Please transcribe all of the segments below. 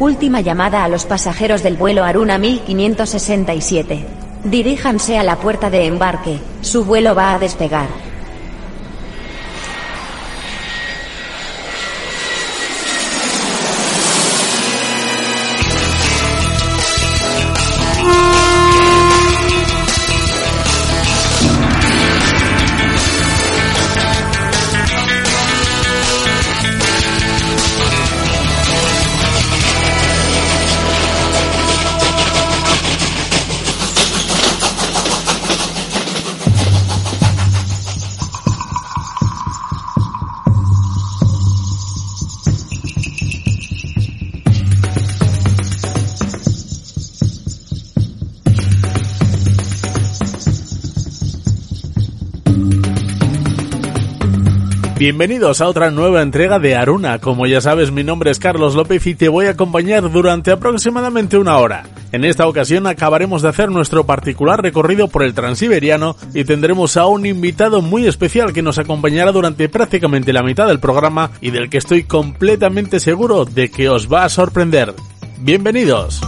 Última llamada a los pasajeros del vuelo Aruna 1567. Diríjanse a la puerta de embarque, su vuelo va a despegar. Bienvenidos a otra nueva entrega de Aruna. Como ya sabes, mi nombre es Carlos López y te voy a acompañar durante aproximadamente una hora. En esta ocasión acabaremos de hacer nuestro particular recorrido por el Transiberiano y tendremos a un invitado muy especial que nos acompañará durante prácticamente la mitad del programa y del que estoy completamente seguro de que os va a sorprender. Bienvenidos.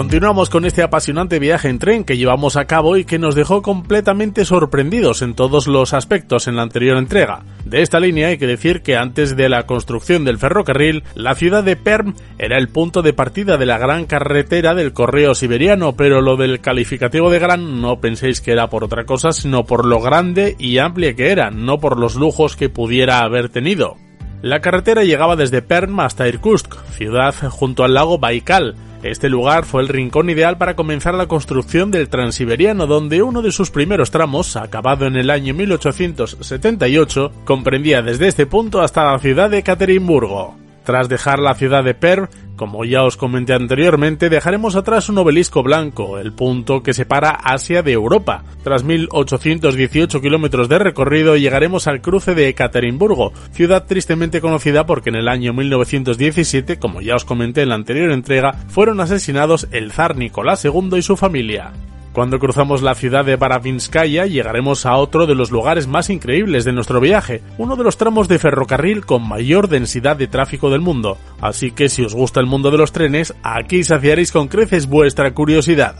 Continuamos con este apasionante viaje en tren que llevamos a cabo y que nos dejó completamente sorprendidos en todos los aspectos en la anterior entrega. De esta línea hay que decir que antes de la construcción del ferrocarril, la ciudad de Perm era el punto de partida de la gran carretera del correo siberiano, pero lo del calificativo de gran no penséis que era por otra cosa, sino por lo grande y amplia que era, no por los lujos que pudiera haber tenido. La carretera llegaba desde Perm hasta Irkutsk, ciudad junto al lago Baikal, este lugar fue el rincón ideal para comenzar la construcción del Transiberiano, donde uno de sus primeros tramos, acabado en el año 1878, comprendía desde este punto hasta la ciudad de Caterimburgo. Tras dejar la ciudad de Perm, como ya os comenté anteriormente, dejaremos atrás un obelisco blanco, el punto que separa Asia de Europa. Tras 1818 kilómetros de recorrido llegaremos al cruce de Ekaterimburgo, ciudad tristemente conocida porque en el año 1917, como ya os comenté en la anterior entrega, fueron asesinados el zar Nicolás II y su familia. Cuando cruzamos la ciudad de Baravinskaya llegaremos a otro de los lugares más increíbles de nuestro viaje, uno de los tramos de ferrocarril con mayor densidad de tráfico del mundo, así que si os gusta el mundo de los trenes, aquí saciaréis con creces vuestra curiosidad.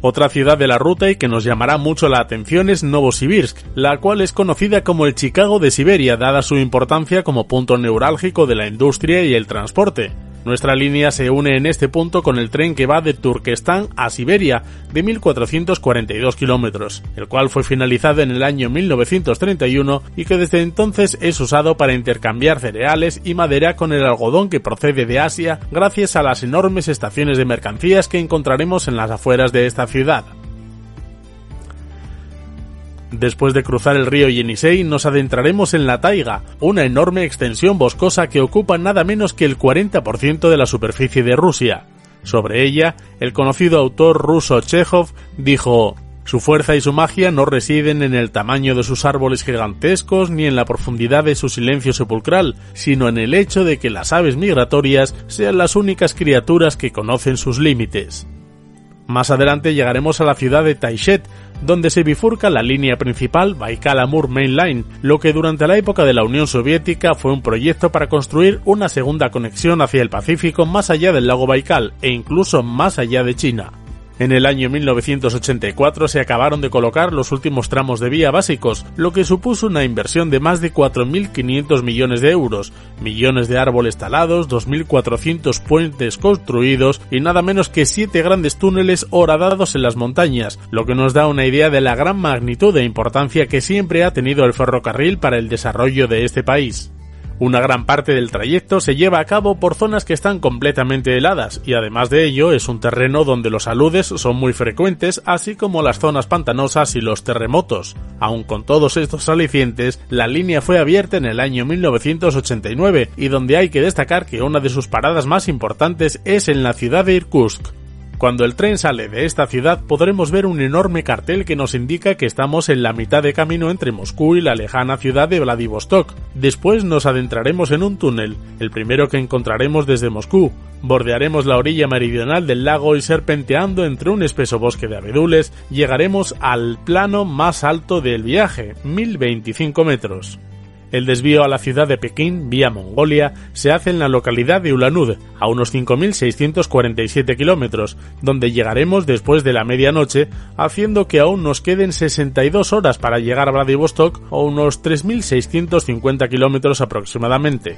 Otra ciudad de la ruta y que nos llamará mucho la atención es Novosibirsk, la cual es conocida como el Chicago de Siberia dada su importancia como punto neurálgico de la industria y el transporte. Nuestra línea se une en este punto con el tren que va de Turkestán a Siberia, de 1.442 kilómetros, el cual fue finalizado en el año 1931 y que desde entonces es usado para intercambiar cereales y madera con el algodón que procede de Asia gracias a las enormes estaciones de mercancías que encontraremos en las afueras de esta ciudad. Después de cruzar el río Yenisei nos adentraremos en la taiga, una enorme extensión boscosa que ocupa nada menos que el 40% de la superficie de Rusia. Sobre ella, el conocido autor ruso Chekhov dijo su fuerza y su magia no residen en el tamaño de sus árboles gigantescos ni en la profundidad de su silencio sepulcral, sino en el hecho de que las aves migratorias sean las únicas criaturas que conocen sus límites. Más adelante llegaremos a la ciudad de Taishet, donde se bifurca la línea principal Baikal-Amur Main Line, lo que durante la época de la Unión Soviética fue un proyecto para construir una segunda conexión hacia el Pacífico más allá del lago Baikal e incluso más allá de China. En el año 1984 se acabaron de colocar los últimos tramos de vía básicos, lo que supuso una inversión de más de 4.500 millones de euros, millones de árboles talados, 2.400 puentes construidos y nada menos que 7 grandes túneles horadados en las montañas, lo que nos da una idea de la gran magnitud e importancia que siempre ha tenido el ferrocarril para el desarrollo de este país. Una gran parte del trayecto se lleva a cabo por zonas que están completamente heladas y además de ello es un terreno donde los aludes son muy frecuentes así como las zonas pantanosas y los terremotos. Aun con todos estos alicientes, la línea fue abierta en el año 1989 y donde hay que destacar que una de sus paradas más importantes es en la ciudad de Irkutsk. Cuando el tren sale de esta ciudad podremos ver un enorme cartel que nos indica que estamos en la mitad de camino entre Moscú y la lejana ciudad de Vladivostok. Después nos adentraremos en un túnel, el primero que encontraremos desde Moscú. Bordearemos la orilla meridional del lago y serpenteando entre un espeso bosque de abedules llegaremos al plano más alto del viaje, 1025 metros. El desvío a la ciudad de Pekín, vía Mongolia, se hace en la localidad de Ulanud, a unos 5.647 kilómetros, donde llegaremos después de la medianoche, haciendo que aún nos queden 62 horas para llegar a Vladivostok o unos 3.650 kilómetros aproximadamente.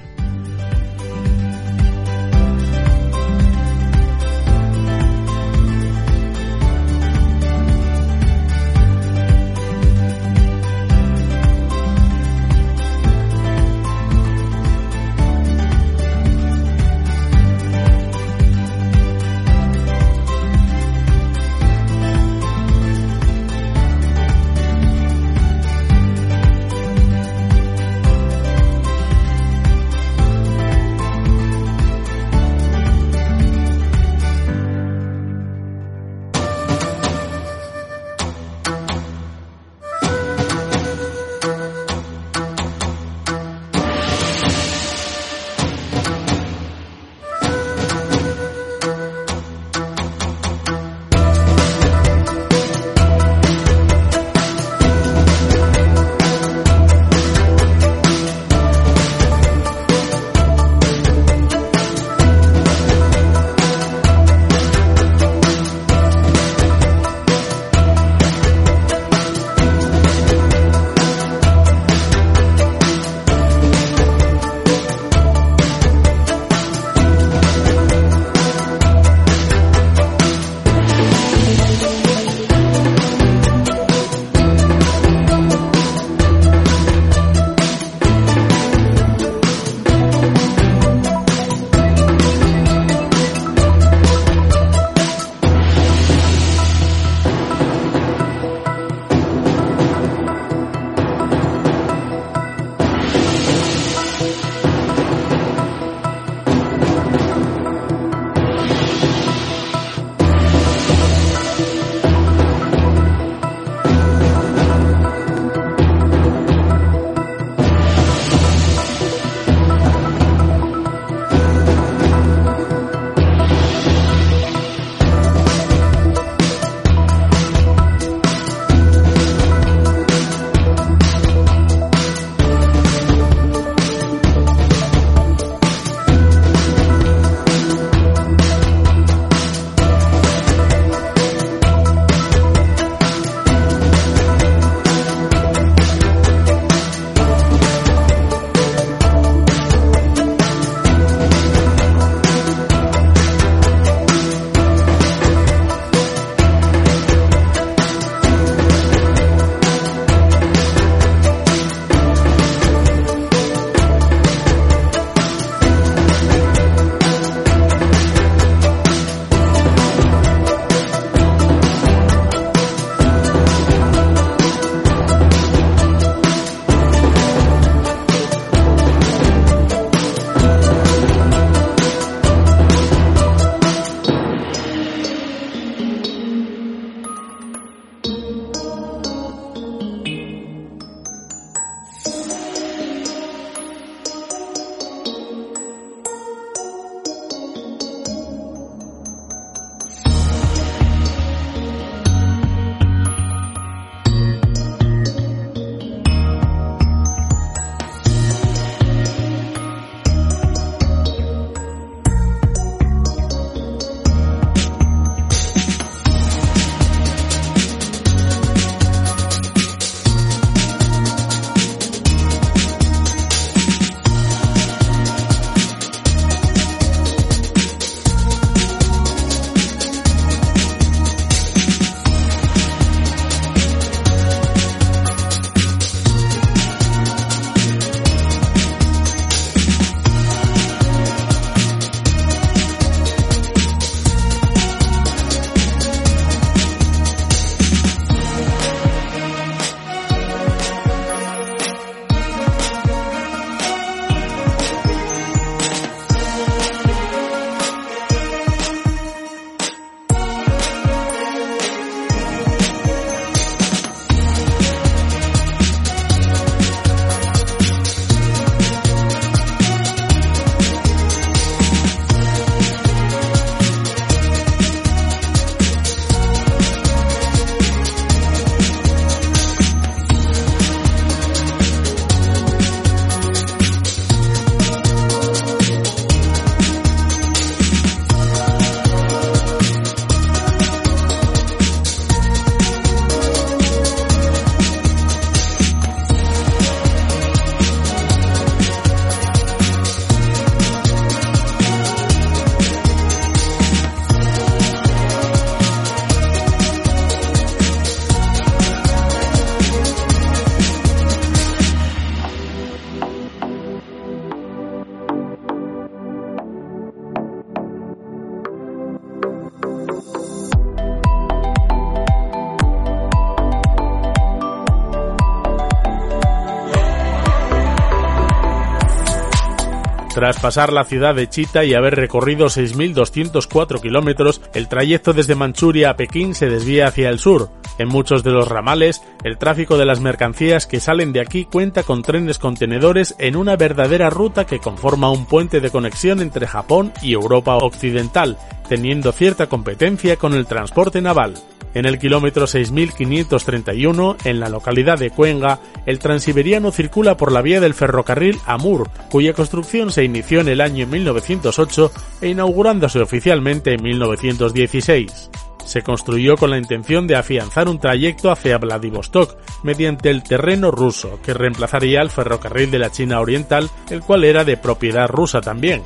Tras pasar la ciudad de Chita y haber recorrido 6.204 kilómetros, el trayecto desde Manchuria a Pekín se desvía hacia el sur. En muchos de los ramales, el tráfico de las mercancías que salen de aquí cuenta con trenes contenedores en una verdadera ruta que conforma un puente de conexión entre Japón y Europa Occidental, teniendo cierta competencia con el transporte naval. En el kilómetro 6531, en la localidad de Cuenga, el transiberiano circula por la vía del ferrocarril Amur, cuya construcción se inició en el año 1908 e inaugurándose oficialmente en 1916 se construyó con la intención de afianzar un trayecto hacia Vladivostok mediante el terreno ruso, que reemplazaría al ferrocarril de la China Oriental, el cual era de propiedad rusa también.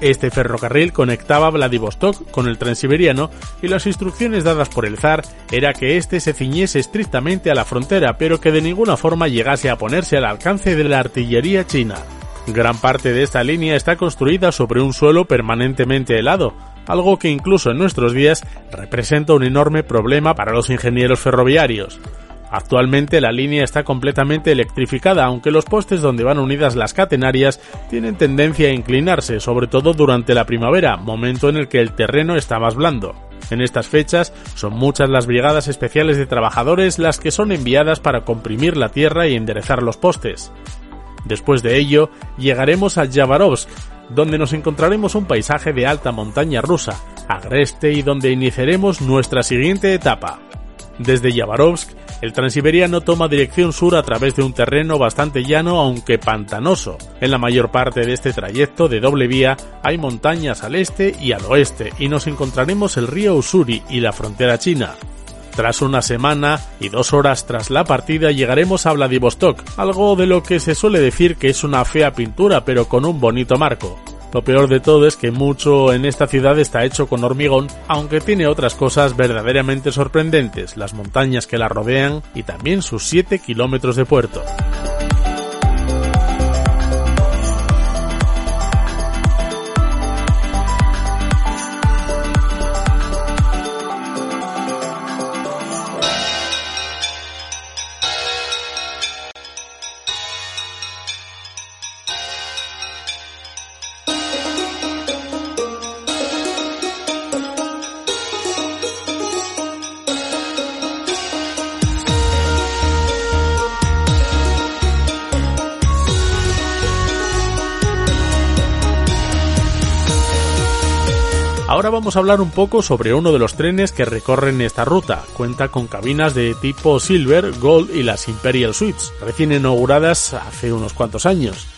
Este ferrocarril conectaba Vladivostok con el transiberiano y las instrucciones dadas por el zar era que éste se ciñese estrictamente a la frontera, pero que de ninguna forma llegase a ponerse al alcance de la artillería china. Gran parte de esta línea está construida sobre un suelo permanentemente helado, algo que incluso en nuestros días representa un enorme problema para los ingenieros ferroviarios. Actualmente la línea está completamente electrificada, aunque los postes donde van unidas las catenarias tienen tendencia a inclinarse, sobre todo durante la primavera, momento en el que el terreno está más blando. En estas fechas son muchas las brigadas especiales de trabajadores las que son enviadas para comprimir la tierra y enderezar los postes. Después de ello, llegaremos a Yabarovsk, donde nos encontraremos un paisaje de alta montaña rusa, agreste y donde iniciaremos nuestra siguiente etapa. Desde Yabarovsk, el transiberiano toma dirección sur a través de un terreno bastante llano aunque pantanoso. En la mayor parte de este trayecto de doble vía hay montañas al este y al oeste y nos encontraremos el río Usuri y la frontera china. Tras una semana y dos horas tras la partida llegaremos a Vladivostok, algo de lo que se suele decir que es una fea pintura pero con un bonito marco. Lo peor de todo es que mucho en esta ciudad está hecho con hormigón, aunque tiene otras cosas verdaderamente sorprendentes, las montañas que la rodean y también sus 7 kilómetros de puerto. Ahora vamos a hablar un poco sobre uno de los trenes que recorren esta ruta. Cuenta con cabinas de tipo Silver, Gold y las Imperial Suites, recién inauguradas hace unos cuantos años.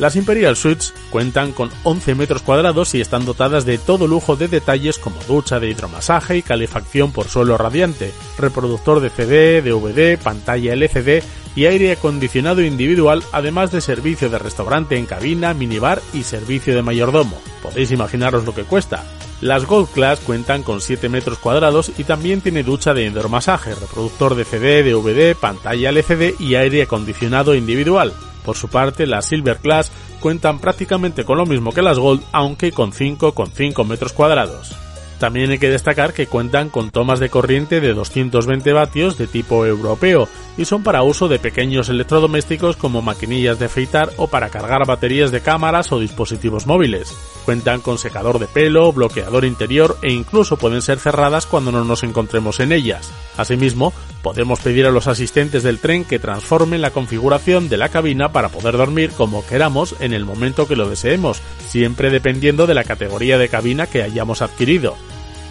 Las Imperial Suites cuentan con 11 metros cuadrados y están dotadas de todo lujo de detalles como ducha de hidromasaje y calefacción por suelo radiante, reproductor de CD, DVD, pantalla LCD y aire acondicionado individual, además de servicio de restaurante en cabina, minibar y servicio de mayordomo. Podéis imaginaros lo que cuesta. Las Gold Class cuentan con 7 metros cuadrados y también tiene ducha de hidromasaje, reproductor de CD, DVD, pantalla LCD y aire acondicionado individual. Por su parte, las Silver Class cuentan prácticamente con lo mismo que las Gold, aunque con 5,5 metros cuadrados. También hay que destacar que cuentan con tomas de corriente de 220 vatios de tipo europeo y son para uso de pequeños electrodomésticos como maquinillas de afeitar o para cargar baterías de cámaras o dispositivos móviles. Cuentan con secador de pelo, bloqueador interior e incluso pueden ser cerradas cuando no nos encontremos en ellas. Asimismo, podemos pedir a los asistentes del tren que transformen la configuración de la cabina para poder dormir como queramos en el momento que lo deseemos, siempre dependiendo de la categoría de cabina que hayamos adquirido.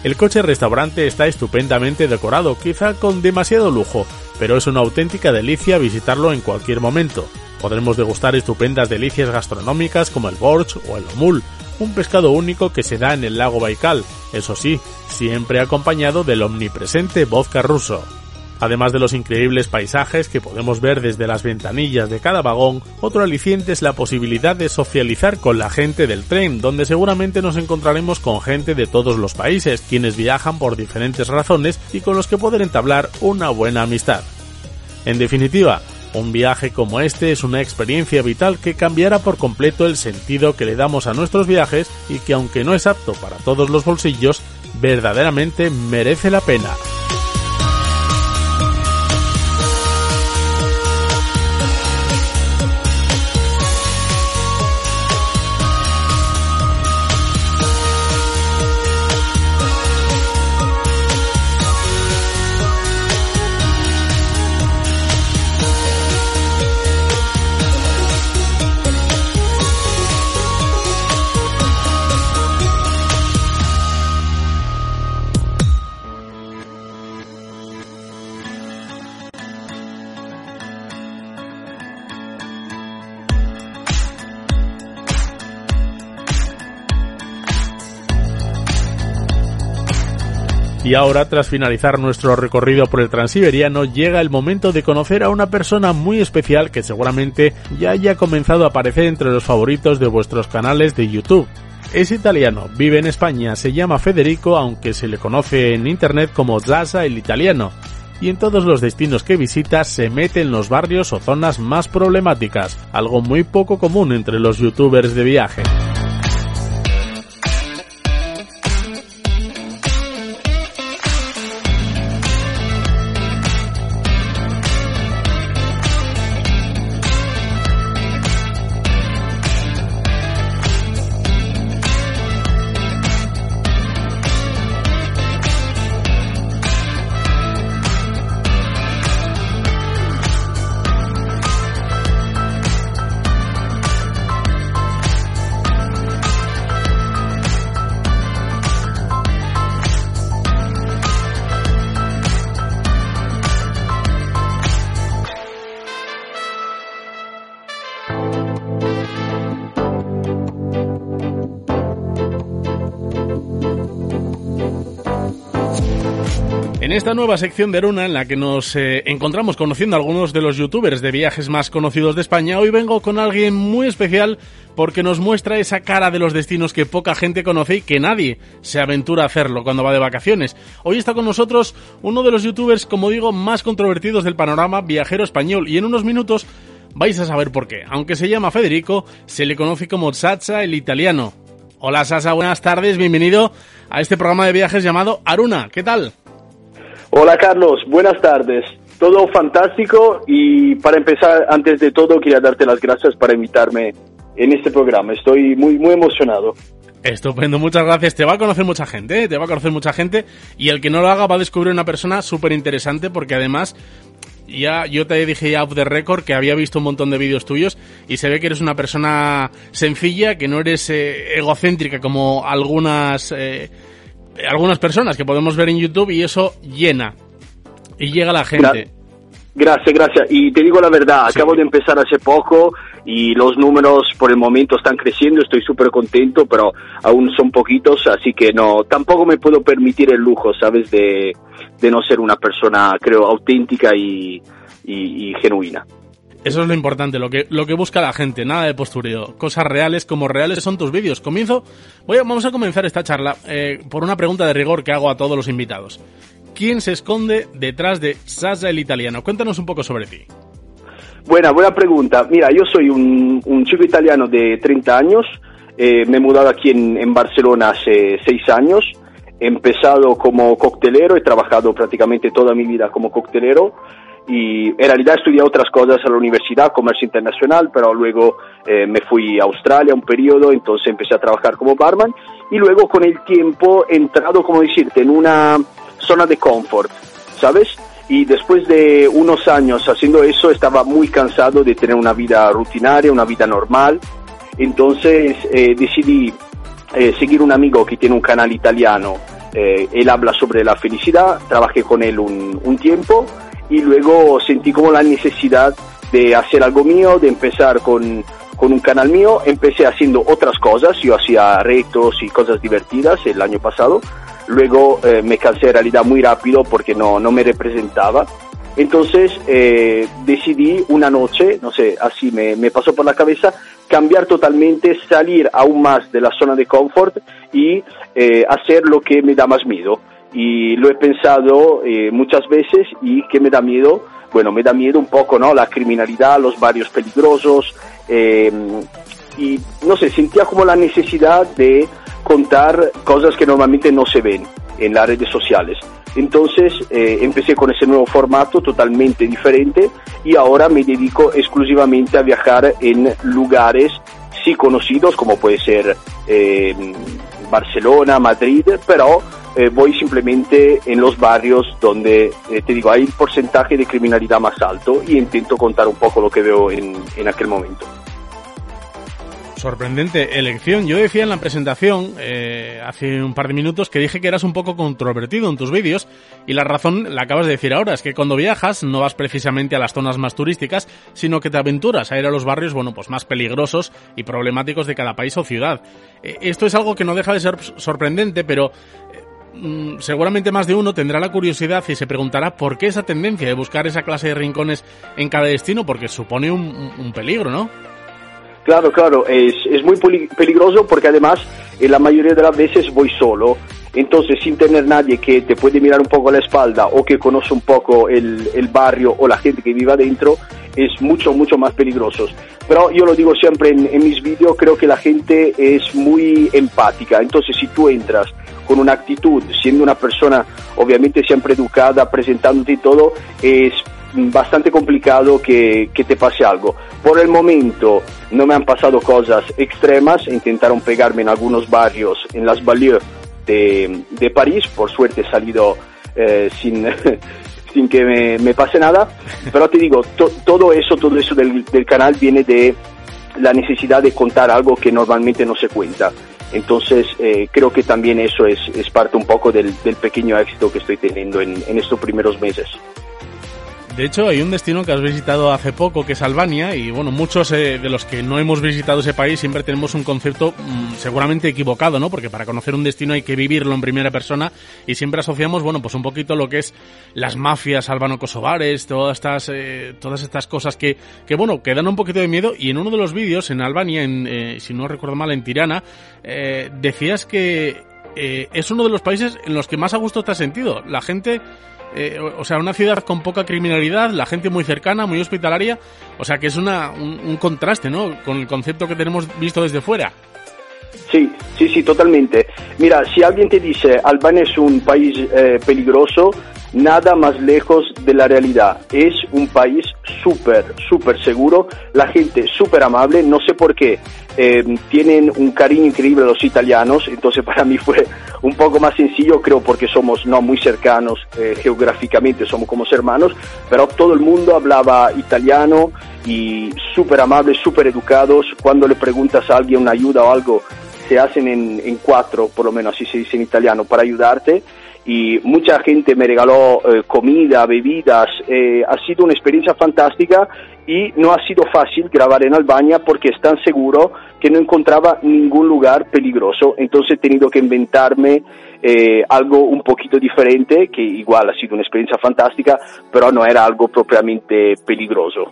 El coche restaurante está estupendamente decorado, quizá con demasiado lujo, pero es una auténtica delicia visitarlo en cualquier momento. Podremos degustar estupendas delicias gastronómicas como el borch o el omul, un pescado único que se da en el lago Baikal, eso sí, siempre acompañado del omnipresente vodka ruso. Además de los increíbles paisajes que podemos ver desde las ventanillas de cada vagón, otro aliciente es la posibilidad de socializar con la gente del tren, donde seguramente nos encontraremos con gente de todos los países, quienes viajan por diferentes razones y con los que poder entablar una buena amistad. En definitiva, un viaje como este es una experiencia vital que cambiará por completo el sentido que le damos a nuestros viajes y que aunque no es apto para todos los bolsillos, verdaderamente merece la pena. Y ahora, tras finalizar nuestro recorrido por el Transiberiano, llega el momento de conocer a una persona muy especial que seguramente ya haya comenzado a aparecer entre los favoritos de vuestros canales de YouTube. Es italiano, vive en España, se llama Federico, aunque se le conoce en internet como Zaza el italiano, y en todos los destinos que visita se mete en los barrios o zonas más problemáticas, algo muy poco común entre los youtubers de viaje. Esta nueva sección de Aruna en la que nos eh, encontramos conociendo a algunos de los youtubers de viajes más conocidos de España, hoy vengo con alguien muy especial porque nos muestra esa cara de los destinos que poca gente conoce y que nadie se aventura a hacerlo cuando va de vacaciones. Hoy está con nosotros uno de los youtubers, como digo, más controvertidos del panorama viajero español y en unos minutos vais a saber por qué. Aunque se llama Federico, se le conoce como Sacha el italiano. Hola Sasa, buenas tardes, bienvenido a este programa de viajes llamado Aruna. ¿Qué tal? Hola Carlos, buenas tardes. Todo fantástico y para empezar, antes de todo, quería darte las gracias para invitarme en este programa. Estoy muy, muy emocionado. Estupendo, muchas gracias. Te va a conocer mucha gente, ¿eh? te va a conocer mucha gente y el que no lo haga va a descubrir una persona súper interesante porque además ya yo te dije ya off the record que había visto un montón de vídeos tuyos y se ve que eres una persona sencilla, que no eres eh, egocéntrica como algunas eh, algunas personas que podemos ver en YouTube y eso llena y llega la gente. Gracias, gracias. Y te digo la verdad, acabo de empezar hace poco y los números por el momento están creciendo, estoy súper contento, pero aún son poquitos, así que no, tampoco me puedo permitir el lujo, ¿sabes? De, de no ser una persona, creo, auténtica y, y, y genuina. Eso es lo importante, lo que, lo que busca la gente, nada de postureo. Cosas reales como reales son tus vídeos. Comienzo, voy a, vamos a comenzar esta charla eh, por una pregunta de rigor que hago a todos los invitados. ¿Quién se esconde detrás de Sasa el italiano? Cuéntanos un poco sobre ti. Buena, buena pregunta. Mira, yo soy un, un chico italiano de 30 años. Eh, me he mudado aquí en, en Barcelona hace 6 años. He empezado como coctelero, he trabajado prácticamente toda mi vida como coctelero y en realidad estudié otras cosas a la universidad, comercio internacional, pero luego eh, me fui a Australia un periodo, entonces empecé a trabajar como barman y luego con el tiempo he entrado, como decirte, en una zona de confort, ¿sabes? Y después de unos años haciendo eso estaba muy cansado de tener una vida rutinaria, una vida normal, entonces eh, decidí eh, seguir un amigo que tiene un canal italiano, eh, él habla sobre la felicidad, trabajé con él un, un tiempo y luego sentí como la necesidad de hacer algo mío, de empezar con, con un canal mío, empecé haciendo otras cosas, yo hacía retos y cosas divertidas el año pasado, luego eh, me cansé en realidad muy rápido porque no, no me representaba, entonces eh, decidí una noche, no sé, así me, me pasó por la cabeza, cambiar totalmente, salir aún más de la zona de confort y eh, hacer lo que me da más miedo y lo he pensado eh, muchas veces y que me da miedo, bueno, me da miedo un poco, ¿no? La criminalidad, los barrios peligrosos eh, y no sé, sentía como la necesidad de contar cosas que normalmente no se ven en las redes sociales. Entonces eh, empecé con ese nuevo formato totalmente diferente y ahora me dedico exclusivamente a viajar en lugares sí conocidos como puede ser eh, Barcelona, Madrid, pero eh, voy simplemente en los barrios donde, eh, te digo, hay porcentaje de criminalidad más alto y intento contar un poco lo que veo en, en aquel momento. Sorprendente elección. Yo decía en la presentación, eh, hace un par de minutos, que dije que eras un poco controvertido en tus vídeos y la razón la acabas de decir ahora, es que cuando viajas no vas precisamente a las zonas más turísticas, sino que te aventuras a ir a los barrios, bueno, pues más peligrosos y problemáticos de cada país o ciudad. Eh, esto es algo que no deja de ser sorprendente, pero seguramente más de uno tendrá la curiosidad y se preguntará por qué esa tendencia de buscar esa clase de rincones en cada destino, porque supone un, peligro, ¿no? Claro, claro, es, es muy peligroso porque además en la mayoría de las veces voy solo entonces sin tener nadie que te puede mirar un poco a la espalda o que conoce un poco el, barrio o la gente que vive adentro, es mucho, mucho más peligroso. Pero yo lo digo siempre en, en mis vídeos, creo que la gente es muy empática, entonces si tú entras con una actitud, siendo una persona obviamente siempre educada, presentándote y todo, es bastante complicado que, que, te pase algo. Por el momento no me han pasado cosas extremas, intentaron pegarme en algunos barrios, en las banlieues de, París. Por suerte he salido eh, sin, sin que me, pase nada. Pero te digo, todo eso, todo eso del, canal viene de la necesidad de contar algo que normalmente no se cuenta. Entonces eh, creo que también eso es, es parte un poco del, pequeño éxito que estoy teniendo en, en estos primeros meses. De hecho, hay un destino que has visitado hace poco, que es Albania, y bueno, muchos eh, de los que no hemos visitado ese país siempre tenemos un concepto mm, seguramente equivocado, ¿no? Porque para conocer un destino hay que vivirlo en primera persona y siempre asociamos, bueno, pues un poquito lo que es las mafias albano-kosovares, todas estas, eh, todas estas cosas que, que, bueno, que dan un poquito de miedo. Y en uno de los vídeos en Albania, en, eh, si no recuerdo mal, en Tirana, decías que es uno de los países en los que más a gusto te has sentido. La gente eh, o sea, una ciudad con poca criminalidad, la gente muy cercana, muy hospitalaria, o sea que es una, un, contraste, ¿no? Con el concepto que tenemos visto desde fuera. Sí, sí, sí, totalmente. Mira, si alguien te dice Albania es un país eh, peligroso, nada más lejos de la realidad. Es un país súper, súper seguro, la gente súper amable, no sé por qué. Eh, tienen un cariño increíble los italianos, entonces para mí fue un poco más sencillo, creo porque somos no muy cercanos eh, geográficamente, somos como hermanos, pero todo el mundo hablaba italiano y súper amables, súper educados. Cuando le preguntas a alguien una ayuda o algo, se hacen en, en cuatro, por lo menos así se dice en italiano, para ayudarte y mucha gente me regaló eh, comida, bebidas, eh, ha sido una experiencia fantástica y no ha sido fácil grabar en Albania porque es tan seguro que no encontraba ningún lugar peligroso, entonces he tenido que inventarme eh, algo un poquito diferente, que igual ha sido una experiencia fantástica, pero no era algo propiamente peligroso.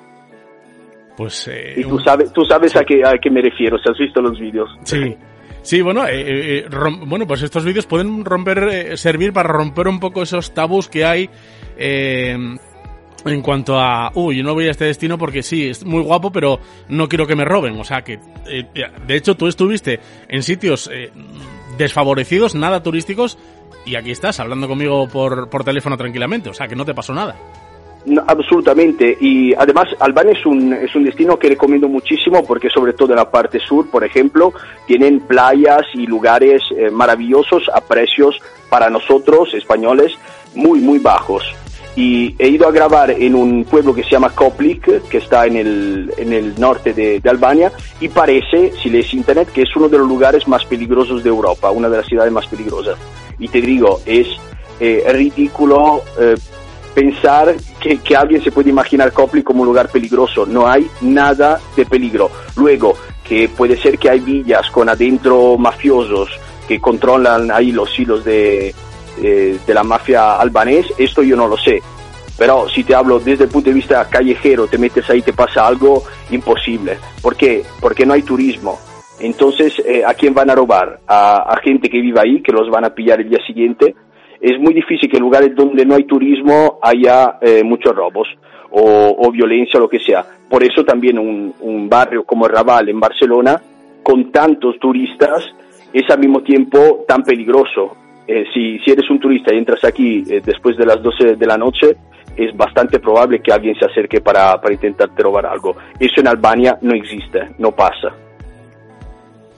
Pues, y tú sabes, tú sabes a, qué, a qué me refiero, si has visto los vídeos. Sí. Sí, bueno, eh, eh, eh bueno, pues estos vídeos pueden romper, eh, servir para romper un poco esos tabús que hay en cuanto a, uy, yo no voy a este destino porque sí, es muy guapo, pero no quiero que me roben. O sea que, de hecho, tú estuviste en sitios desfavorecidos, nada turísticos, y aquí estás hablando conmigo por, por teléfono tranquilamente. O sea que no te pasó nada absolutamente. Y además Albania es un, es un destino que recomiendo muchísimo porque sobre todo en la parte sur, por ejemplo, tienen playas y lugares eh, maravillosos a precios para nosotros españoles muy, muy bajos. Y he ido a grabar en un pueblo que se llama Koplik, que está en el, en el norte de, Albania, y parece, si lees internet, que es uno de los lugares más peligrosos de Europa, una de las ciudades más peligrosas. Y te digo, es eh, ridículo eh, pensar que, que, alguien se puede imaginar Copley como un lugar peligroso. No hay nada de peligro. Luego, que puede ser que hay villas con adentro mafiosos que controlan ahí los hilos de, de, la mafia albanés, esto yo no lo sé. Pero si te hablo desde el punto de vista callejero, te metes ahí, te pasa algo imposible. ¿Por qué? Porque no hay turismo. Entonces, eh, ¿a quién van a robar? A, a gente que vive ahí, que los van a pillar el día siguiente es muy difícil que en lugares donde no hay turismo haya eh, muchos robos o, violencia o lo que sea. Por eso también un, barrio como Raval en Barcelona, con tantos turistas, es al mismo tiempo tan peligroso. Eh, si, si, eres un turista y entras aquí eh, después de las 12 de la noche, es bastante probable que alguien se acerque para, para intentarte robar algo. Eso en Albania no existe, no pasa.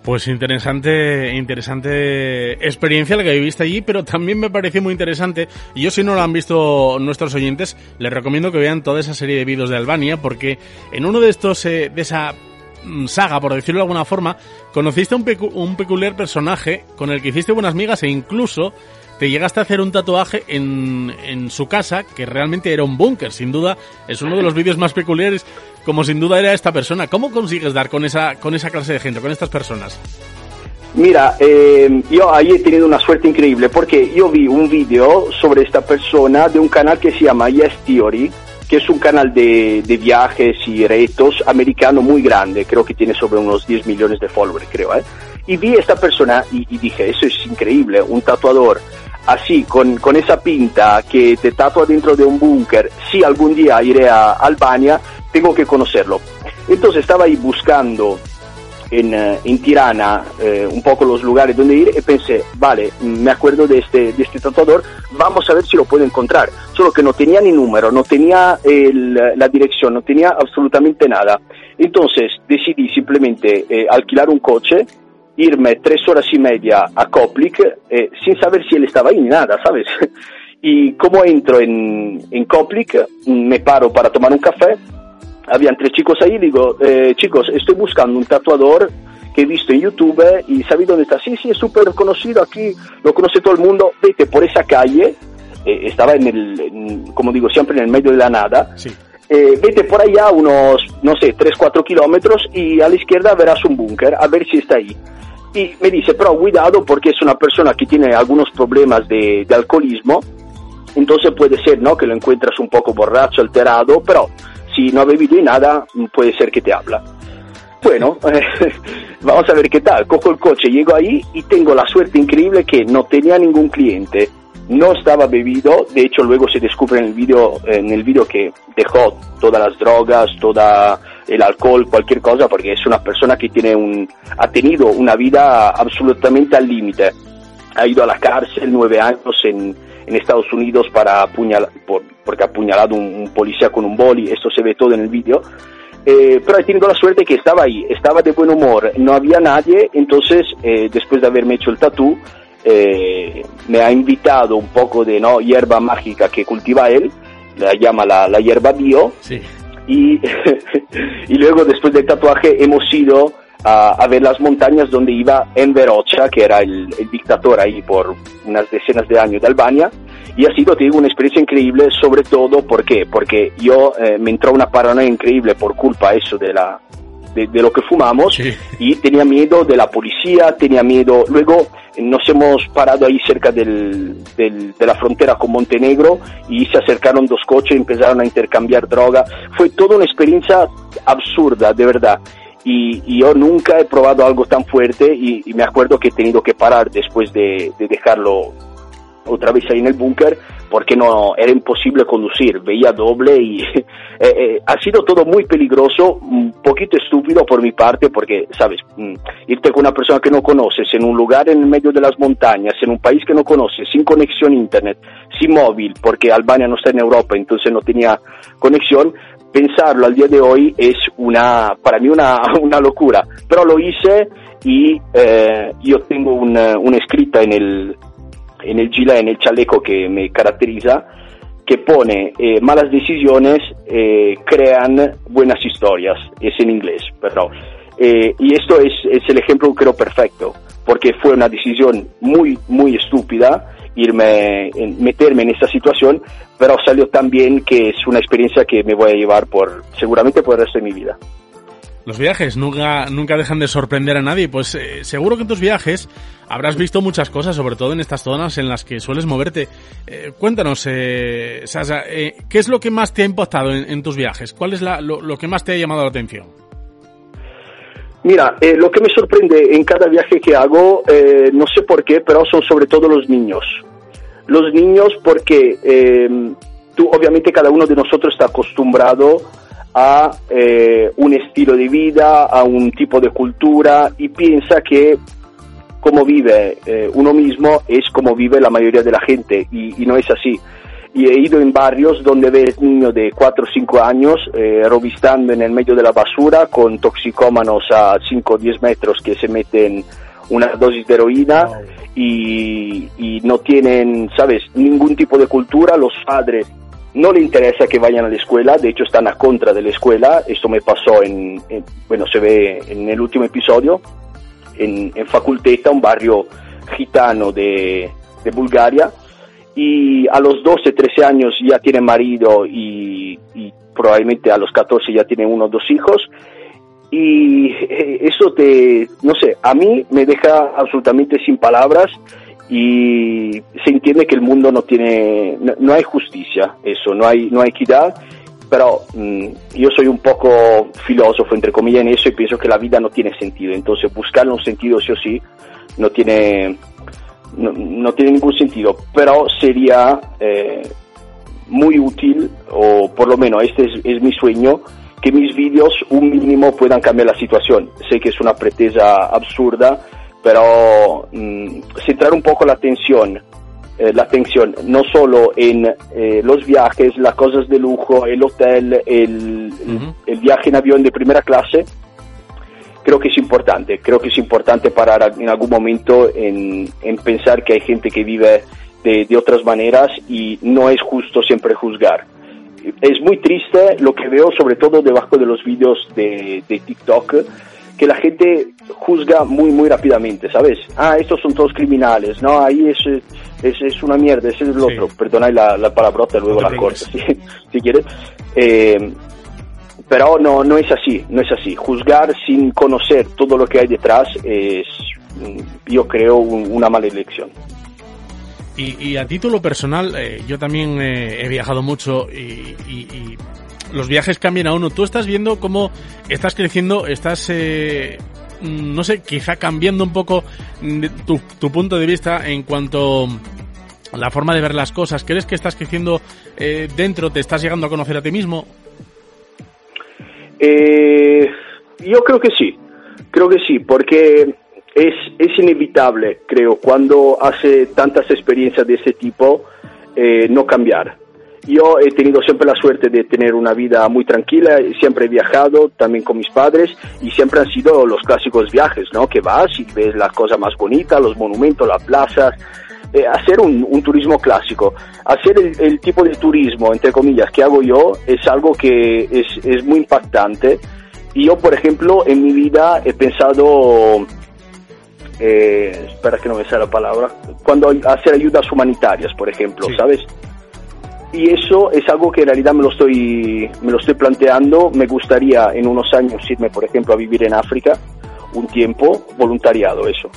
Pues interesante, interesante experiencia la que viviste allí, pero también me pareció muy interesante. Y yo si no lo han visto nuestros oyentes, les recomiendo que vean toda esa serie de vídeos de Albania, porque en uno de estos, eh, de esa mm, saga, por decirlo de alguna forma, conociste un, un peculiar personaje con el que hiciste buenas migas e incluso te llegaste a hacer un tatuaje en, en su casa que realmente era un búnker. Sin duda, es uno de los vídeos más peculiares, como sin duda era esta persona. ¿Cómo consigues dar con esa, con esa clase de gente, con estas personas? Mira, eh, yo ahí he tenido una suerte increíble porque yo vi un video sobre esta persona de un canal que se llama Yes Theory, es un canal de, viajes y retos americano muy grande, creo que tiene sobre unos 10 millones de followers, creo. ¿eh? Y vi a esta persona y, y dije, eso es increíble, un tatuador así, con, con, esa pinta que te tatua dentro de un búnker, si algún día iré a Albania, tengo que conocerlo. Entonces estaba ahí buscando en, eh, en Tirana eh, un poco los lugares donde ir y pensé, vale, me acuerdo de este, de este tatuador, vamos a ver si lo puedo encontrar. Solo que no tenía ni número, no tenía el, la dirección, no tenía absolutamente nada. Entonces decidí simplemente eh, alquilar un coche, irme tres horas y media a Koplik eh, sin saber si él estaba ahí ni nada, ¿sabes? y como entro en, en Koplik, me paro para tomar un café habían tres chicos ahí, digo, eh, chicos, estoy buscando un tatuador que he visto en YouTube y ¿sabéis dónde está? Sí, sí, es súper conocido aquí, lo conoce todo el mundo, vete por esa calle, eh, estaba en el, en, como digo, siempre en el medio de la nada, Sí. eh, vete por allá unos, no sé, 3, 4 kilómetros y a la izquierda verás un búnker, a ver si está ahí. Y me dice, pero cuidado porque es una persona que tiene algunos problemas de, de alcoholismo, entonces puede ser, ¿no? Que lo encuentras un poco borracho, alterado, pero si no ha bebido y nada, puede ser que te habla. Bueno, vamos a ver qué tal. Cojo el coche, llego ahí y tengo la suerte increíble que no tenía ningún cliente. No estaba bebido, de hecho luego se descubre en el video, en el video que dejó todas las drogas, toda el alcohol, cualquier cosa, porque es una persona que tiene un, ha tenido una vida absolutamente al límite. Ha ido a la cárcel nueve años en, en Estados Unidos para apuñalar, por, porque ha apuñalado un, un, policía con un boli, esto se ve todo en el vídeo. Eh, pero he tenido la suerte que estaba ahí, estaba de buen humor, no había nadie, entonces eh, después de haberme hecho el tatú, eh, me ha invitado un poco de ¿no? hierba mágica que cultiva él, la llama la, la hierba bio, Sí. y, y luego después del tatuaje hemos ido a, a, ver las montañas donde iba Enver Hoxha, que era el, el, dictador ahí por unas decenas de años de Albania, y ha sido, te digo, una experiencia increíble, sobre todo, ¿por qué? Porque yo eh, me entró una paranoia increíble por culpa eso de la de, de lo que fumamos. Sí. y tenía miedo de la policía, tenía miedo, luego nos hemos parado ahí cerca del, del, de la frontera con Montenegro y se acercaron dos coches y empezaron a intercambiar droga, fue toda una experiencia absurda, de verdad y, y, yo nunca he probado algo tan fuerte y, y, me acuerdo que he tenido que parar después de, de dejarlo otra vez ahí en el búnker porque no era imposible conducir, veía doble y eh, eh, ha sido todo muy peligroso, un poquito estúpido por mi parte porque, sabes, mm, irte con una persona que no conoces en un lugar en el medio de las montañas, en un país que no conoces, sin conexión internet, sin móvil, porque Albania no está en Europa, entonces no tenía conexión, pensarlo al día de hoy es una, para mí una, una locura, pero lo hice y eh, yo tengo una, una escrita en el, en el gilet, en el chaleco que me caracteriza, que pone eh, malas decisiones eh, crean buenas historias, es en inglés, pero eh, y esto es, es, el ejemplo creo perfecto, porque fue una decisión muy, muy estúpida irme, en, meterme en esta situación, pero salió tan bien que es una experiencia que me voy a llevar por, seguramente por el resto de mi vida. Los viajes nunca, nunca dejan de sorprender a nadie, pues eh, seguro que en tus viajes habrás visto muchas cosas, sobre todo en estas zonas en las que sueles moverte. Eh, cuéntanos, eh, Sasa, eh, ¿qué es lo que más te ha impactado en, tus viajes? ¿Cuál es la, lo, que más te ha llamado la atención? Mira, eh, lo que me sorprende en cada viaje que hago, eh, no sé por qué, pero son sobre todo los niños. Los niños porque eh, tú, obviamente cada uno de nosotros está acostumbrado a eh, un estilo de vida, a un tipo de cultura y piensa que como vive eh, uno mismo es como vive la mayoría de la gente y, y, no es así. Y he ido en barrios donde ves niños de 4 o 5 años eh, robistando en el medio de la basura con toxicómanos a 5 o 10 metros que se meten una dosis de heroína wow. y, y no tienen, sabes, ningún tipo de cultura. Los padres no le interesa que vayan a la escuela, de hecho están a contra de la escuela, esto me pasó en, en bueno, se ve en el último episodio, en, en Faculteta, un barrio gitano de, de, Bulgaria, y a los 12, 13 años ya tiene marido y, y, probablemente a los 14 ya tiene uno o dos hijos, y eh, eso te, no sé, a mí me deja absolutamente sin palabras y se entiende que el mundo no tiene, no, hay justicia, eso, no hay, no hay equidad, pero mm, yo soy un poco filósofo, entre comillas, en eso y pienso que la vida no tiene sentido, entonces buscarle un sentido sí o sí no tiene, no, tiene ningún sentido, pero sería eh, muy útil, o por lo menos este es mi sueño, que mis vídeos un mínimo puedan cambiar la situación. Sé que es una pretesa absurda, pero mm, centrar un poco la atención, eh, la atención no solo en eh, los viajes, las cosas de lujo, el hotel, el, el, viaje en avión de primera clase, creo que es importante. Creo que es importante parar en algún momento en, en pensar que hay gente que vive de, de otras maneras y no es justo siempre juzgar es muy triste lo que veo, sobre todo debajo de los vídeos de, TikTok, que la gente juzga muy, muy rápidamente, ¿sabes? Ah, estos son todos criminales, ¿no? Ahí es, es, es una mierda, ese es el otro. Perdona la, la palabrota, luego la corto, si, si quieres. Eh, pero no, no es así, no es así. Juzgar sin conocer todo lo que hay detrás es, yo creo, una mala elección. Y, a título personal, eh, yo también eh, he viajado mucho y, los viajes cambian a uno. Tú estás viendo cómo estás creciendo, estás, eh, no sé, quizá cambiando un poco tu, tu, punto de vista en cuanto a la forma de ver las cosas. ¿Crees que estás creciendo dentro? ¿Te estás llegando a conocer a ti mismo? Yo creo que sí, creo que sí, porque es, es inevitable, creo, cuando hace tantas experiencias de ese tipo, eh, no cambiar. Yo he tenido siempre la suerte de tener una vida muy tranquila, siempre he viajado también con mis padres y siempre han sido los clásicos viajes, ¿no? Que vas y ves las cosas más bonitas, los monumentos, las plazas, eh, hacer un, un, turismo clásico. Hacer el, el, tipo de turismo, entre comillas, que hago yo es algo que es, es muy impactante. Y yo, por ejemplo, en mi vida he pensado eh, espera que no me sea la palabra, cuando hacer ayudas humanitarias, por ejemplo, ¿sabes? Y eso es algo que en realidad me lo estoy me lo estoy planteando. Me gustaría en unos años irme, por ejemplo, a vivir en África un tiempo voluntariado, eso.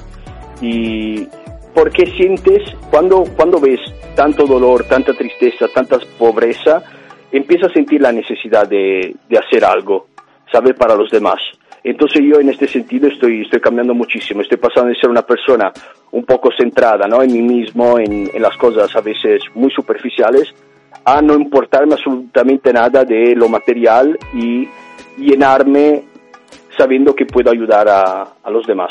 Y porque sientes cuando cuando ves tanto dolor, tanta tristeza, tanta pobreza, empiezas a sentir la necesidad de, de hacer algo, ¿sabes? Para los demás. Entonces yo en este sentido estoy, estoy cambiando muchísimo, estoy pasando de ser una persona un poco centrada ¿no? en mí mismo, en, en las cosas a veces muy superficiales, a no importarme absolutamente nada de lo material y llenarme sabiendo que puedo ayudar a, a los demás.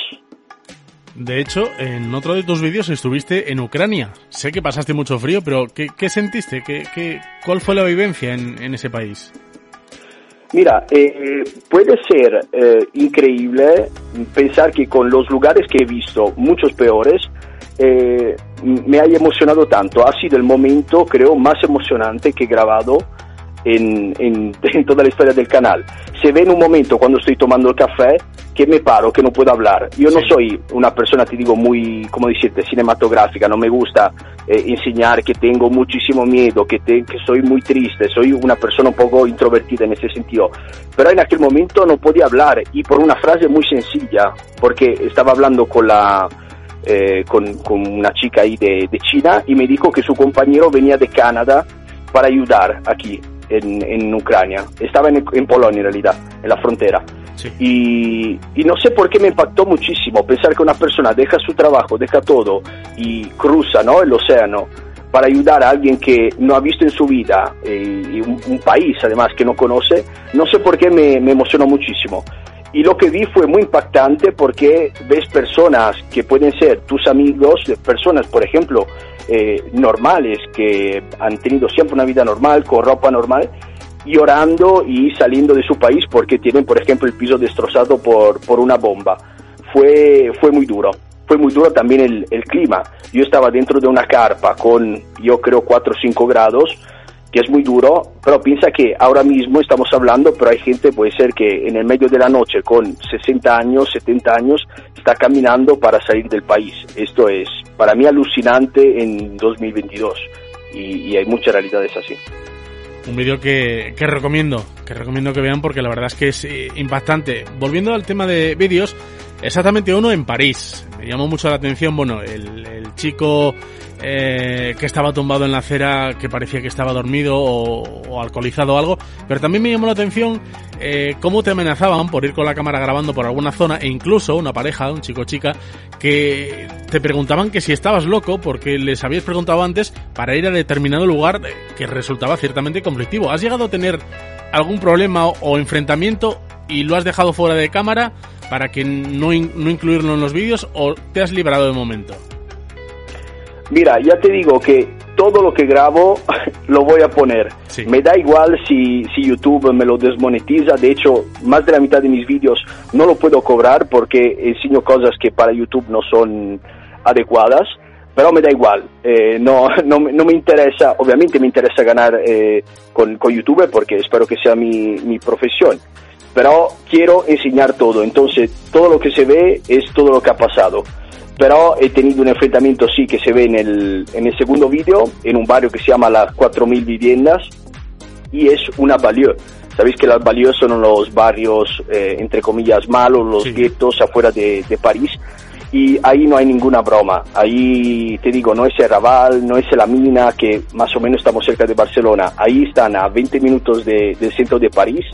De hecho, en otro de tus vídeos estuviste en Ucrania. Sé que pasaste mucho frío, pero ¿qué, sentiste? ¿Qué, ¿Cuál fue la vivencia en, en ese país? Mira, eh, puede ser eh, increíble pensar que con los lugares que he visto, muchos peores, eh, me haya emocionado tanto. Ha sido el momento, creo, más emocionante que he grabado en, en, toda la historia del canal. Se ve en un momento cuando estoy tomando el café que me paro, que no puedo hablar. Yo no soy una persona, te digo, muy, como decirte, cinematográfica, no me gusta eh, enseñar que tengo muchísimo miedo, que, que soy muy triste, soy una persona un poco introvertida en ese sentido. Pero en aquel momento no podía hablar y por una frase muy sencilla, porque estaba hablando con la... Eh, con, con, una chica ahí de, de China y me dijo que su compañero venía de Canadá para ayudar aquí en, en Ucrania. Estaba en, en, Polonia en realidad, en la frontera. Y, y, no sé por qué me impactó muchísimo pensar que una persona deja su trabajo, deja todo y cruza ¿no? el océano para ayudar a alguien que no ha visto en su vida eh, y un, un, país además que no conoce, no sé por qué me, me emocionó muchísimo. Y lo que vi fue muy impactante porque ves personas que pueden ser tus amigos, personas, por ejemplo, eh, normales, que han tenido siempre una vida normal, con ropa normal, llorando y saliendo de su país porque tienen, por ejemplo, el piso destrozado por, por una bomba. Fue, fue muy duro. Fue muy duro también el, el clima. Yo estaba dentro de una carpa con, yo creo, 4 o 5 grados es muy duro, pero piensa que ahora mismo estamos hablando, pero hay gente, puede ser que en el medio de la noche con 60 años, 70 años, está caminando para salir del país. Esto es para mí alucinante en 2022 y, y hay muchas realidades así. Un vídeo que, que recomiendo, que recomiendo que vean porque la verdad es que es eh, impactante. Volviendo al tema de vídeos, exactamente uno en París. Me llamó mucho la atención, bueno, el chico eh, que estaba tumbado en la acera, que parecía que estaba dormido o, o alcoholizado o algo, pero también me llamó la atención eh, cómo te amenazaban por ir con la cámara grabando por alguna zona e incluso una pareja, un chico chica, que te preguntaban que si estabas loco porque les habías preguntado antes para ir a determinado lugar que resultaba ciertamente conflictivo. ¿Has llegado a tener algún problema o enfrentamiento y lo has dejado fuera de cámara para que no, no incluirlo en los vídeos o te has librado de momento? Mira, ya te digo que todo lo que grabo lo voy a poner. Sí. Me da igual si, si, YouTube me lo desmonetiza. De hecho, más de la mitad de mis vídeos no lo puedo cobrar porque enseño cosas que para YouTube no son adecuadas. Pero me da igual, eh, no, no, no, me interesa, obviamente me interesa ganar eh, con, con, YouTube porque espero que sea mi, mi profesión. Pero quiero enseñar todo, entonces todo lo que se ve es todo lo que ha pasado pero he tenido un enfrentamiento sí que se ve en el, en el segundo vídeo, en un barrio que se llama las 4.000 viviendas y es una banlieue. Sabéis que las banlieues son los barrios, eh, entre comillas, malos, los sí. guetos afuera de, de, París y ahí no hay ninguna broma. Ahí te digo, no es el Raval, no es la Mina, que más o menos estamos cerca de Barcelona. Ahí están a 20 minutos de, del centro de París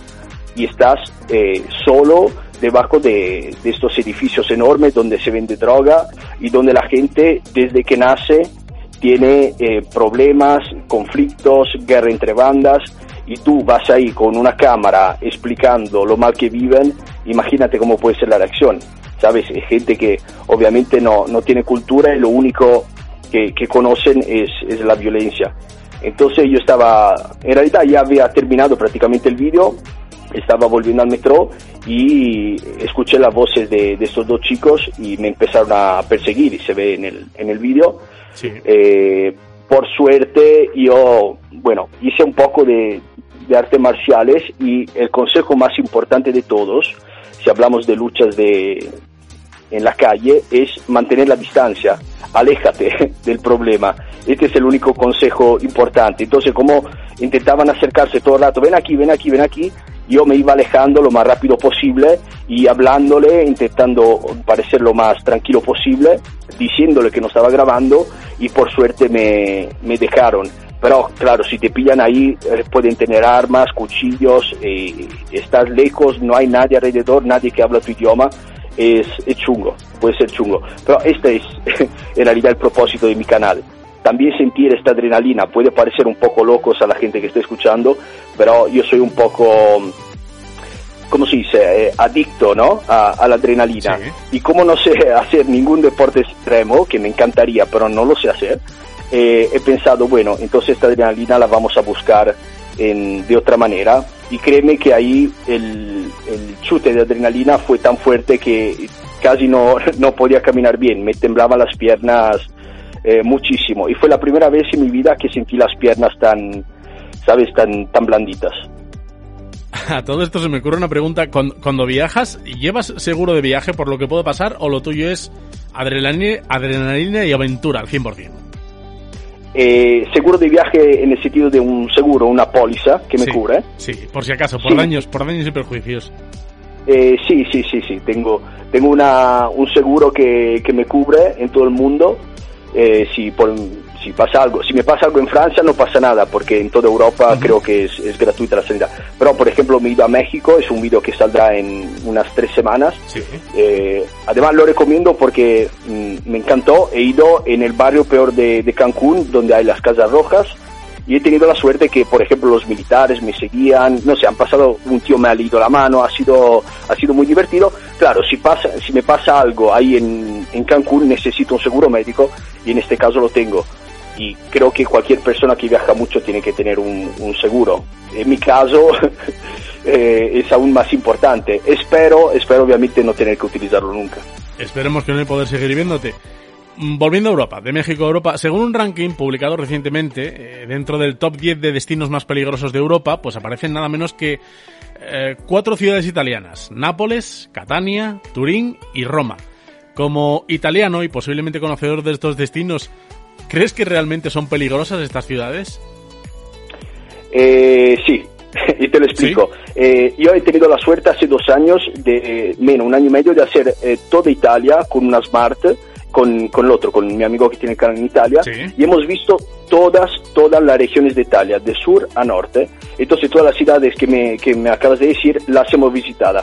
y estás eh, solo debajo de, de, estos edificios enormes donde se vende droga y donde la gente desde que nace tiene eh, problemas, conflictos, guerra entre bandas y tú vas ahí con una cámara explicando lo mal que viven, imagínate cómo puede ser la reacción. ¿Sabes? Es gente que obviamente no, no tiene cultura y lo único que, que conocen es, es la violencia. Entonces yo estaba, en realidad ya había terminado prácticamente el vídeo, estaba volviendo al metro y escuché las voces de, de, estos dos chicos y me empezaron a perseguir y se ve en el, en el vídeo. Sí. Eh, por suerte yo, bueno, hice un poco de, de artes marciales y el consejo más importante de todos, si hablamos de luchas de, en la calle, es mantener la distancia, aléjate del problema. Este es el único consejo importante. Entonces, como intentaban acercarse todo el rato, ven aquí, ven aquí, ven aquí, yo me iba alejando lo más rápido posible y hablándole, intentando parecer lo más tranquilo posible, diciéndole que no estaba grabando y por suerte me, me dejaron. Pero claro, si te pillan ahí, eh, pueden tener armas, cuchillos, eh, estás lejos, no hay nadie alrededor, nadie que habla tu idioma, es, es chungo, puede ser chungo. Pero este es en realidad el propósito de mi canal también sentir esta adrenalina. Puede parecer un poco locos a la gente que está escuchando, pero yo soy un poco, ¿cómo se dice? Eh, adicto, ¿no? A, a la adrenalina. Sí. Y como no sé hacer ningún deporte extremo, que me encantaría, pero no lo sé hacer, eh, he pensado, bueno, entonces esta adrenalina la vamos a buscar en, de otra manera. Y créeme que ahí el, el chute de adrenalina fue tan fuerte que casi no, no podía caminar bien, me temblaban las piernas eh, muchísimo. Y fue la primera vez en mi vida que sentí las piernas tan, ¿sabes?, tan, tan blanditas. A todo esto se me ocurre una pregunta. Cuando, cuando, viajas, ¿llevas seguro de viaje por lo que puede pasar o lo tuyo es adrenalina, adrenalina y aventura al 100%? Eh, seguro de viaje en el sentido de un seguro, una póliza que me sí, cubre. Sí, por si acaso, por sí. daños, por daños y perjuicios. Eh, sí, sí, sí, sí. Tengo, tengo una, un seguro que, que me cubre en todo el mundo eh, si, por, si pasa algo, si me pasa algo en Francia no pasa nada porque en toda Europa uh -huh. creo que es, es, gratuita la sanidad. Pero por ejemplo me ido a México, es un vídeo que saldrá en unas tres semanas. Sí. Eh, además lo recomiendo porque mm, me encantó, he ido en el barrio peor de, de Cancún donde hay las casas rojas y he tenido la suerte que, por ejemplo, los militares me seguían, no sé, han pasado, un tío me ha leído la mano, ha sido, ha sido muy divertido. Claro, si pasa, si me pasa algo ahí en, en Cancún, necesito un seguro médico y en este caso lo tengo. Y creo que cualquier persona que viaja mucho tiene que tener un, un seguro. En mi caso eh, es aún más importante. Espero, espero obviamente no tener que utilizarlo nunca. Esperemos que no poder seguir viéndote. Mm, volviendo a Europa, de México a Europa, según un ranking publicado recientemente, eh, dentro del top 10 de destinos más peligrosos de Europa, pues aparecen nada menos que eh, cuatro ciudades italianas, Nápoles, Catania, Turín y Roma. Como italiano y posiblemente conocedor de estos destinos, ¿crees que realmente son peligrosas estas ciudades? Eh, sí, y te lo explico. Eh, yo he tenido la suerte hace dos años, de menos un año y medio, de hacer eh, toda Italia con una Smart, con, con el otro, con mi amigo que tiene canal en Italia, y hemos visto todas, todas las regiones de Italia, de sur a norte. Entonces todas las ciudades que me, que me acabas de decir las hemos visitado.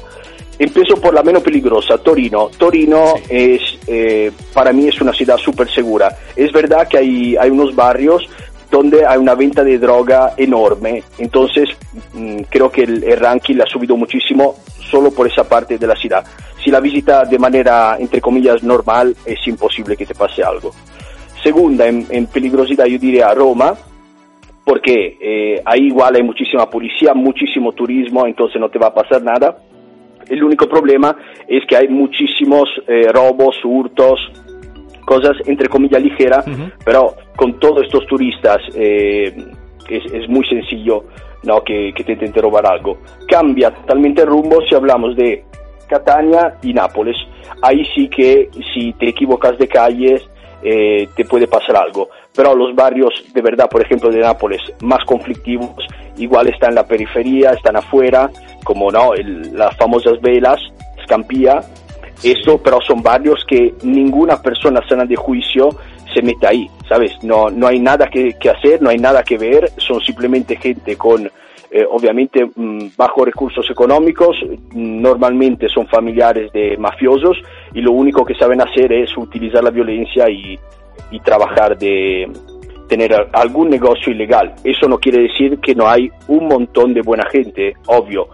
Empiezo por la menos peligrosa, Torino. Torino es, eh, para mí es una ciudad súper segura. Es verdad que hay, hay unos barrios donde hay una venta de droga enorme. Entonces, mm, creo que el, ranking ha subido muchísimo solo por esa parte de la ciudad. Si la visita de manera, entre comillas, normal, es imposible que te pase algo. Segunda, en, peligrosidad, yo diría Roma, porque eh, ahí igual hay muchísima policía, muchísimo turismo, entonces no te va a pasar nada. El único problema es que hay muchísimos eh, robos, hurtos, cosas entre comillas ligeras, pero con todos estos turistas eh, es, muy sencillo ¿no? que, te intenten robar algo. Cambia totalmente el rumbo si hablamos de Catania y Nápoles. Ahí sí que si te equivocas de calles eh, te puede pasar algo. Pero los barrios de verdad, por ejemplo, de Nápoles, más conflictivos, igual están en la periferia, están afuera, como no, las famosas velas, Scampia, eso, pero son barrios que ninguna persona sana de juicio se mete ahí, ¿sabes? No, no hay nada que, hacer, no hay nada que ver, son simplemente gente con, eh, obviamente, mm, bajos recursos económicos, normalmente son familiares de mafiosos y lo único que saben hacer es utilizar la violencia y, trabajar de tener algún negocio ilegal. Eso no quiere decir que no hay un montón de buena gente, obvio,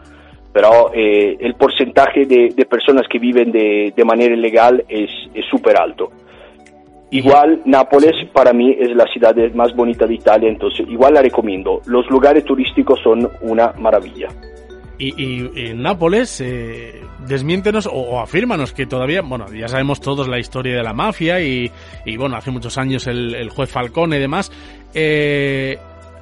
pero eh, el porcentaje de, personas que viven de, manera ilegal es súper alto. Igual Nápoles para mí es la ciudad más bonita de Italia, entonces igual la recomiendo. Los lugares turísticos son una maravilla. Y, en Nápoles, eh, desmiéntenos o, afírmanos que todavía, bueno, ya sabemos todos la historia de la mafia y, bueno, hace muchos años el, juez Falcone y demás. Eh,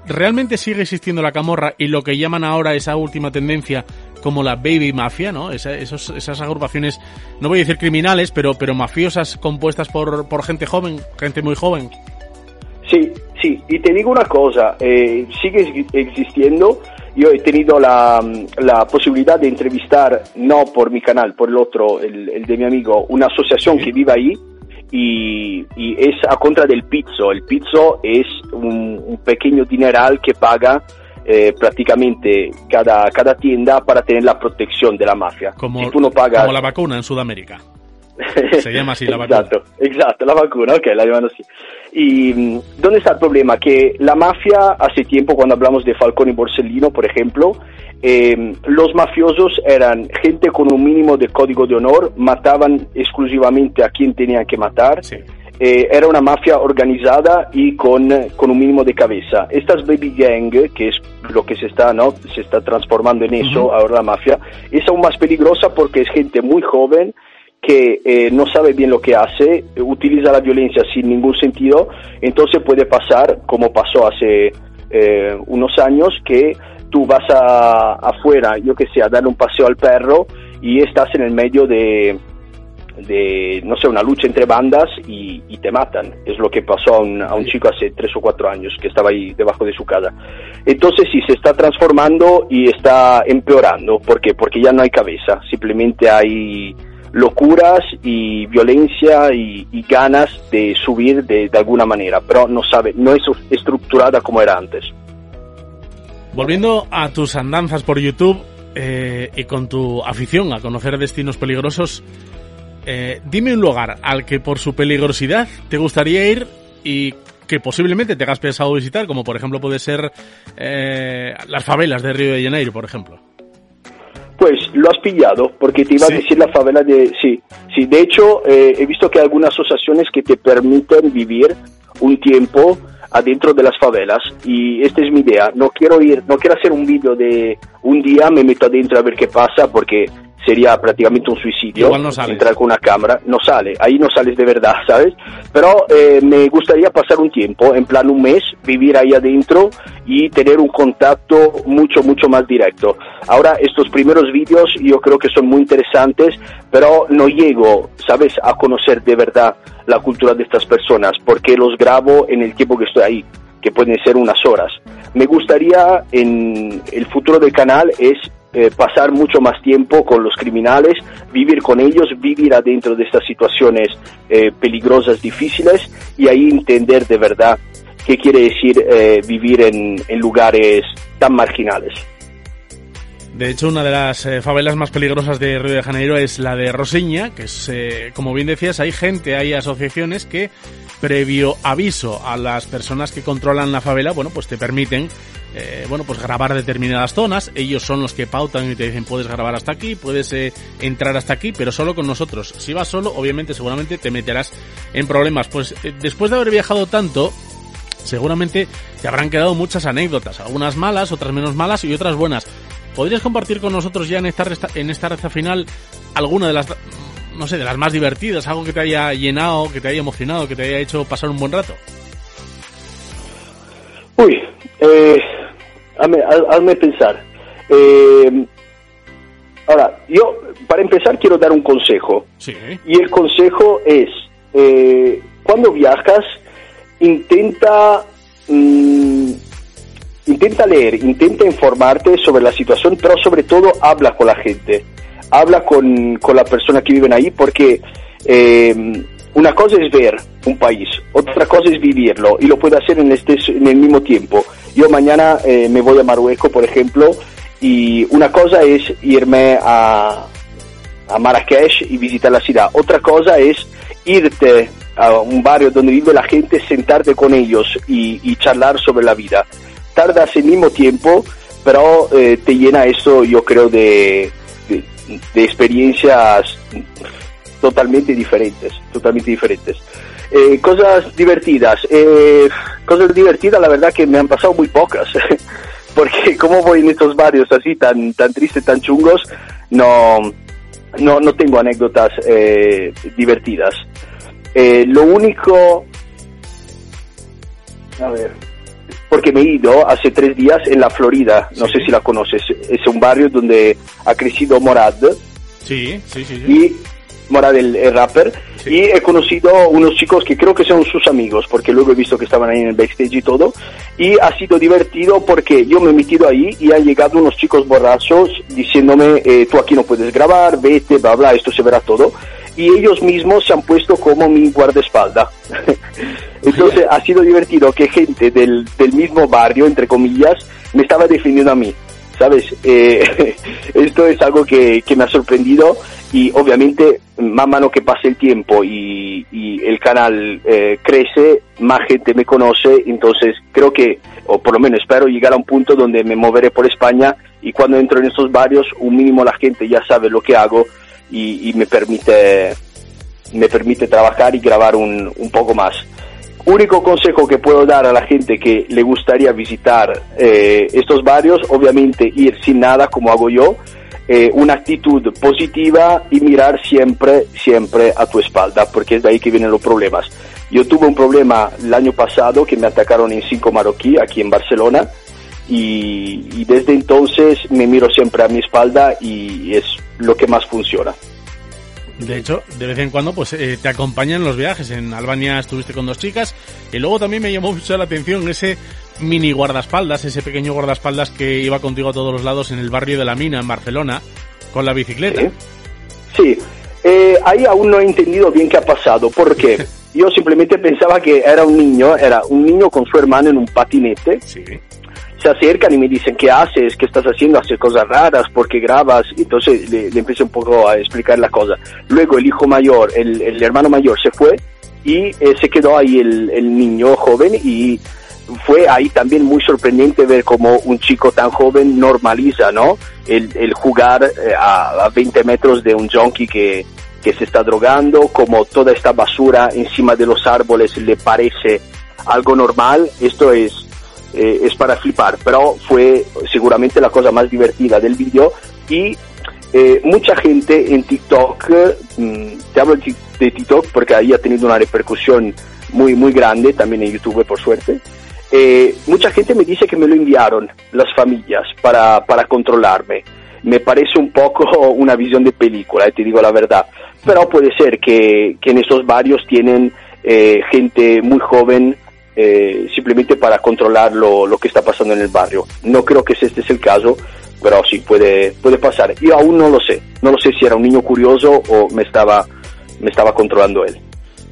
¿Realmente sigue existiendo la camorra y lo que llaman ahora esa última tendencia como la Baby Mafia, ¿no? esas agrupaciones, no voy a decir criminales, pero, pero mafiosas compuestas por, por gente joven, gente muy joven. Sí, sí, y te digo una cosa, eh, sigue existiendo. Yo he tenido la, la, posibilidad de entrevistar, no por mi canal, por el otro, el, de mi amigo, una asociación que vive ahí y, y, es a contra del pizzo. El pizzo es un, un pequeño dineral que paga eh, prácticamente cada, cada tienda para tener la protección de la mafia. Como, la vacuna en Sudamérica. Se llama así la vacuna. Exacto, exacto, la vacuna, ok, la llaman así. ¿Y mm, dónde está el problema? Que la mafia, hace tiempo, cuando hablamos de Falcone y Borsellino, por ejemplo, eh, los mafiosos eran gente con un mínimo de código de honor, mataban exclusivamente a quien tenían que matar. Sí eh, era una mafia organizada y con, con, un mínimo de cabeza. Estas baby gang, que es lo que se está, ¿no? se está transformando en eso ahora la mafia, es aún más peligrosa porque es gente muy joven que eh, no sabe bien lo que hace, utiliza la violencia sin ningún sentido, entonces puede pasar, como pasó hace eh, unos años, que tú vas a, afuera, yo que sé, a darle un paseo al perro y estás en el medio de, de, no sé, una lucha entre bandas y, te matan. Es lo que pasó a un, a un, chico hace tres o cuatro años que estaba ahí debajo de su casa. Entonces sí, se está transformando y está empeorando. ¿Por qué? Porque ya no hay cabeza, simplemente hay locuras y violencia y, ganas de subir de, alguna manera, pero no sabe, no es estructurada como era antes. Volviendo a tus andanzas por YouTube eh, y con tu afición a conocer destinos peligrosos, eh, dime un lugar al que por su peligrosidad te gustaría ir y que posiblemente te hagas pensado visitar, como por ejemplo puede ser eh, las favelas de Río de Janeiro, por ejemplo. Pues lo has pillado, porque te iba a decir la favela de... Sí, sí. de hecho eh, he visto que hay algunas asociaciones que te permiten vivir un tiempo adentro de las favelas y esta es mi idea. No quiero ir, no quiero hacer un vídeo de un día me meto adentro a ver qué pasa porque sería prácticamente un suicidio entrar con una cámara, no sale, ahí no sales de verdad, ¿sabes? Pero eh, me gustaría pasar un tiempo, en plan un mes, vivir ahí adentro y tener un contacto mucho, mucho más directo. Ahora, estos primeros vídeos yo creo que son muy interesantes, pero no llego, ¿sabes?, a conocer de verdad la cultura de estas personas, porque los grabo en el tiempo que estoy ahí, que pueden ser unas horas. me gustaría en el futuro del canal es eh, pasar mucho más tiempo con los criminales, vivir con ellos, vivir adentro de estas situaciones eh, peligrosas, difíciles y ahí entender de verdad qué quiere decir eh, vivir en, lugares tan marginales. De hecho, una de las favelas más peligrosas de Río de Janeiro es la de Roseña, que es, como bien decías, hay gente, hay asociaciones que, previo aviso a las personas que controlan la favela, bueno, pues te permiten, eh, bueno, pues grabar determinadas zonas. Ellos son los que pautan y te dicen puedes grabar hasta aquí, puedes entrar hasta aquí, pero solo con nosotros. Si vas solo, obviamente, seguramente te meterás en problemas. Pues después de haber viajado tanto, seguramente te habrán quedado muchas anécdotas, algunas malas, otras menos malas y otras buenas. ¿Podrías compartir con nosotros ya en esta, en esta reza final alguna de las, no sé, de las más divertidas, algo que te haya llenado, que te haya emocionado, que te haya hecho pasar un buen rato? Uy, eh, hazme, hazme pensar. Eh, ahora, yo, para empezar, quiero dar un consejo. Sí. Y el consejo es, eh, cuando viajas, intenta... Mm, intenta leer, intenta informarte sobre la situación, pero sobre todo habla con la gente, habla con, con la persona que viven ahí, porque eh, una cosa es ver un país, otra cosa es vivirlo, y lo puede hacer en, este, en el mismo tiempo. Yo mañana eh, me voy a Marruecos, por ejemplo, y una cosa es irme a, a Marrakech y visitar la ciudad, otra cosa es irte a un barrio donde vive la gente, sentarte con ellos y, y charlar sobre la vida tardas el mismo tiempo, pero eh, te llena eso, yo creo, de, de, experiencias totalmente diferentes, totalmente diferentes. Eh, cosas divertidas, eh, cosas divertidas, la verdad que me han pasado muy pocas, porque como voy en estos barrios así tan tan tristes, tan chungos, no no, no tengo anécdotas divertidas. lo único, a ver, porque me he ido hace tres días en la Florida, no sé si la conoces, es un barrio donde ha crecido Morad. Sí, sí, sí. Y Morad el, rapper. Y he conocido unos chicos que creo que son sus amigos, porque luego he visto que estaban ahí en el backstage y todo. Y ha sido divertido porque yo me he metido ahí y han llegado unos chicos borrachos diciéndome, eh, tú aquí no puedes grabar, vete, bla, bla, esto se verá todo y ellos mismos se han puesto como mi guardaespaldas. Entonces ha sido divertido que gente del, del mismo barrio, entre comillas, me estaba defendiendo a mí. ¿Sabes? Eh, esto es algo que, que, me ha sorprendido y obviamente más mano que pase el tiempo y, y el canal eh, crece, más gente me conoce, entonces creo que, o por lo menos espero llegar a un punto donde me moveré por España y cuando entro en estos barrios, un mínimo la gente ya sabe lo que hago y, y me permite me permite trabajar y grabar un, un, poco más. Único consejo que puedo dar a la gente que le gustaría visitar eh, estos barrios, obviamente ir sin nada como hago yo, eh, una actitud positiva y mirar siempre, siempre a tu espalda, porque es de ahí que vienen los problemas. Yo tuve un problema el año pasado que me atacaron en cinco marroquí aquí en Barcelona y, y desde entonces me miro siempre a mi espalda y es lo que más funciona. De hecho, de vez en cuando pues eh, te acompañan los viajes. En Albania estuviste con dos chicas y luego también me llamó mucho la atención ese mini guardaespaldas, ese pequeño guardaespaldas que iba contigo a todos los lados en el barrio de la Mina, en Barcelona, con la bicicleta. Sí, Eh, ahí aún no he entendido bien qué ha pasado, porque yo simplemente pensaba que era un niño, era un niño con su hermano en un patinete. Sí se acercan y me dicen, ¿qué haces? ¿Qué estás haciendo? Haces cosas raras, ¿por qué grabas? Entonces le, le, empecé un poco a explicar la cosa. Luego el hijo mayor, el, el hermano mayor se fue y eh, se quedó ahí el, el, niño joven y fue ahí también muy sorprendente ver cómo un chico tan joven normaliza, ¿no? El, el jugar eh, a, a 20 metros de un junkie que, que se está drogando, como toda esta basura encima de los árboles le parece algo normal. Esto es eh, es para flipar, pero fue seguramente la cosa más divertida del vídeo y eh, mucha gente en TikTok, mmm, te hablo de TikTok porque ahí ha tenido una repercusión muy, muy grande, también en YouTube por suerte, eh, mucha gente me dice que me lo enviaron las familias para, para controlarme. Me parece un poco una visión de película, te digo la verdad, pero puede ser que, que en esos barrios tienen gente muy joven eh, simplemente para controlar lo, lo, que está pasando en el barrio. No creo que este es el caso, pero sí puede, puede pasar. Yo aún no lo sé. No lo sé si era un niño curioso o me estaba, me estaba controlando él.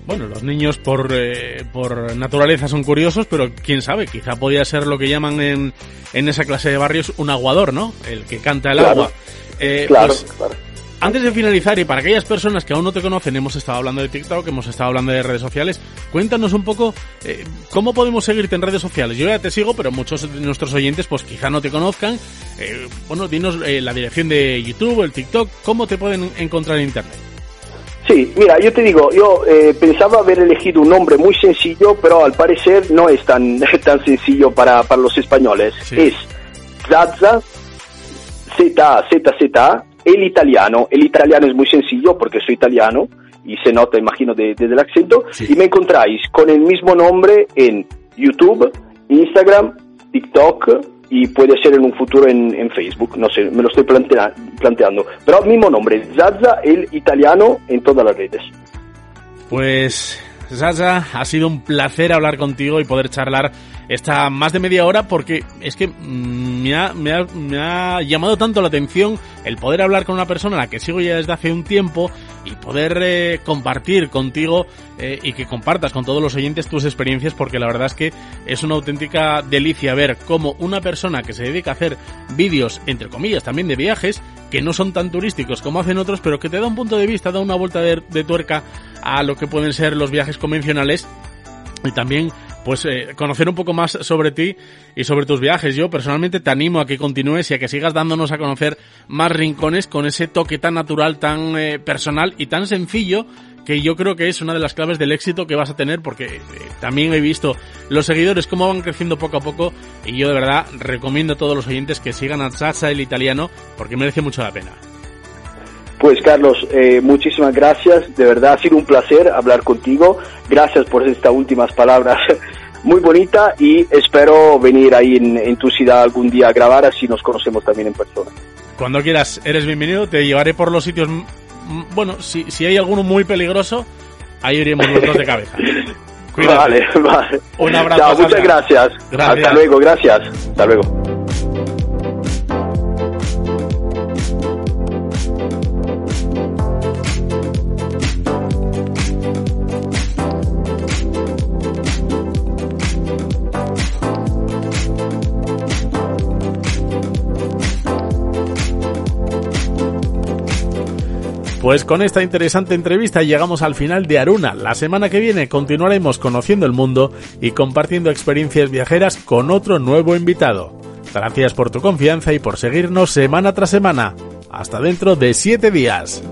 Bueno, los niños por, eh, por naturaleza son curiosos, pero quién sabe, quizá podía ser lo que llaman en, en esa clase de barrios un aguador, ¿no? El que canta el agua. Eh, claro, pues, claro. Antes de finalizar, y para aquellas personas que aún no te conocen, hemos estado hablando de TikTok, hemos estado hablando de redes sociales, cuéntanos un poco eh, cómo podemos seguirte en redes sociales. Yo ya te sigo, pero muchos de nuestros oyentes pues quizá no te conozcan. Eh, bueno, dinos eh, la dirección de YouTube, el TikTok, cómo te pueden encontrar en Internet. Sí, mira, yo te digo, yo eh, pensaba haber elegido un nombre muy sencillo, pero al parecer no es tan, tan sencillo para, para los españoles. Sí. Es Zazza, Z, Z, Z, el italiano. El italiano es muy sencillo porque soy italiano y se nota, imagino, de- desde el acento. Sí. Y me encontráis con el mismo nombre en YouTube, Instagram, TikTok y puede ser en un futuro en, en Facebook. No sé, me lo estoy plantea- planteando. Pero mismo nombre, Zazza, el italiano, en todas las redes. Pues, Sasa, ha sido un placer hablar contigo y poder charlar esta más de media hora porque es que me ha, llamado tanto la atención el poder hablar con una persona a la que sigo ya desde hace un tiempo y poder eh, compartir contigo eh, y que compartas con todos los oyentes tus experiencias porque la verdad es que es una auténtica delicia ver cómo una persona que se dedica a hacer vídeos, entre comillas, también de viajes, que no son tan turísticos como hacen otros, pero que te da un punto de vista, da una vuelta de tuerca a lo que pueden ser los viajes convencionales y también pues eh, conocer un poco más sobre ti y sobre tus viajes. Yo personalmente te animo a que continúes y a que sigas dándonos a conocer más rincones con ese toque tan natural, tan eh, personal y tan sencillo que yo creo que es una de las claves del éxito que vas a tener porque eh, también he visto los seguidores cómo van creciendo poco a poco y yo de verdad recomiendo a todos los oyentes que sigan a Sasa el italiano porque merece mucho la pena. Pues Carlos, eh, muchísimas gracias, de verdad ha sido un placer hablar contigo, gracias por estas últimas palabras muy bonitas y espero venir ahí en, en tu ciudad algún día a grabar así nos conocemos también en persona. Cuando quieras, eres bienvenido, te llevaré por los sitios, mm, bueno, si, si hay alguno muy peligroso, ahí iremos los dos de cabeza. Cuídate. Vale, vale. Un abrazo, Chao, muchas gracias. Gracias. Hasta luego, gracias. Hasta luego. Pues con esta interesante entrevista llegamos al final de Aruna. La semana que viene continuaremos conociendo el mundo y compartiendo experiencias viajeras con otro nuevo invitado. Gracias por tu confianza y por seguirnos semana tras semana. Hasta dentro de siete días.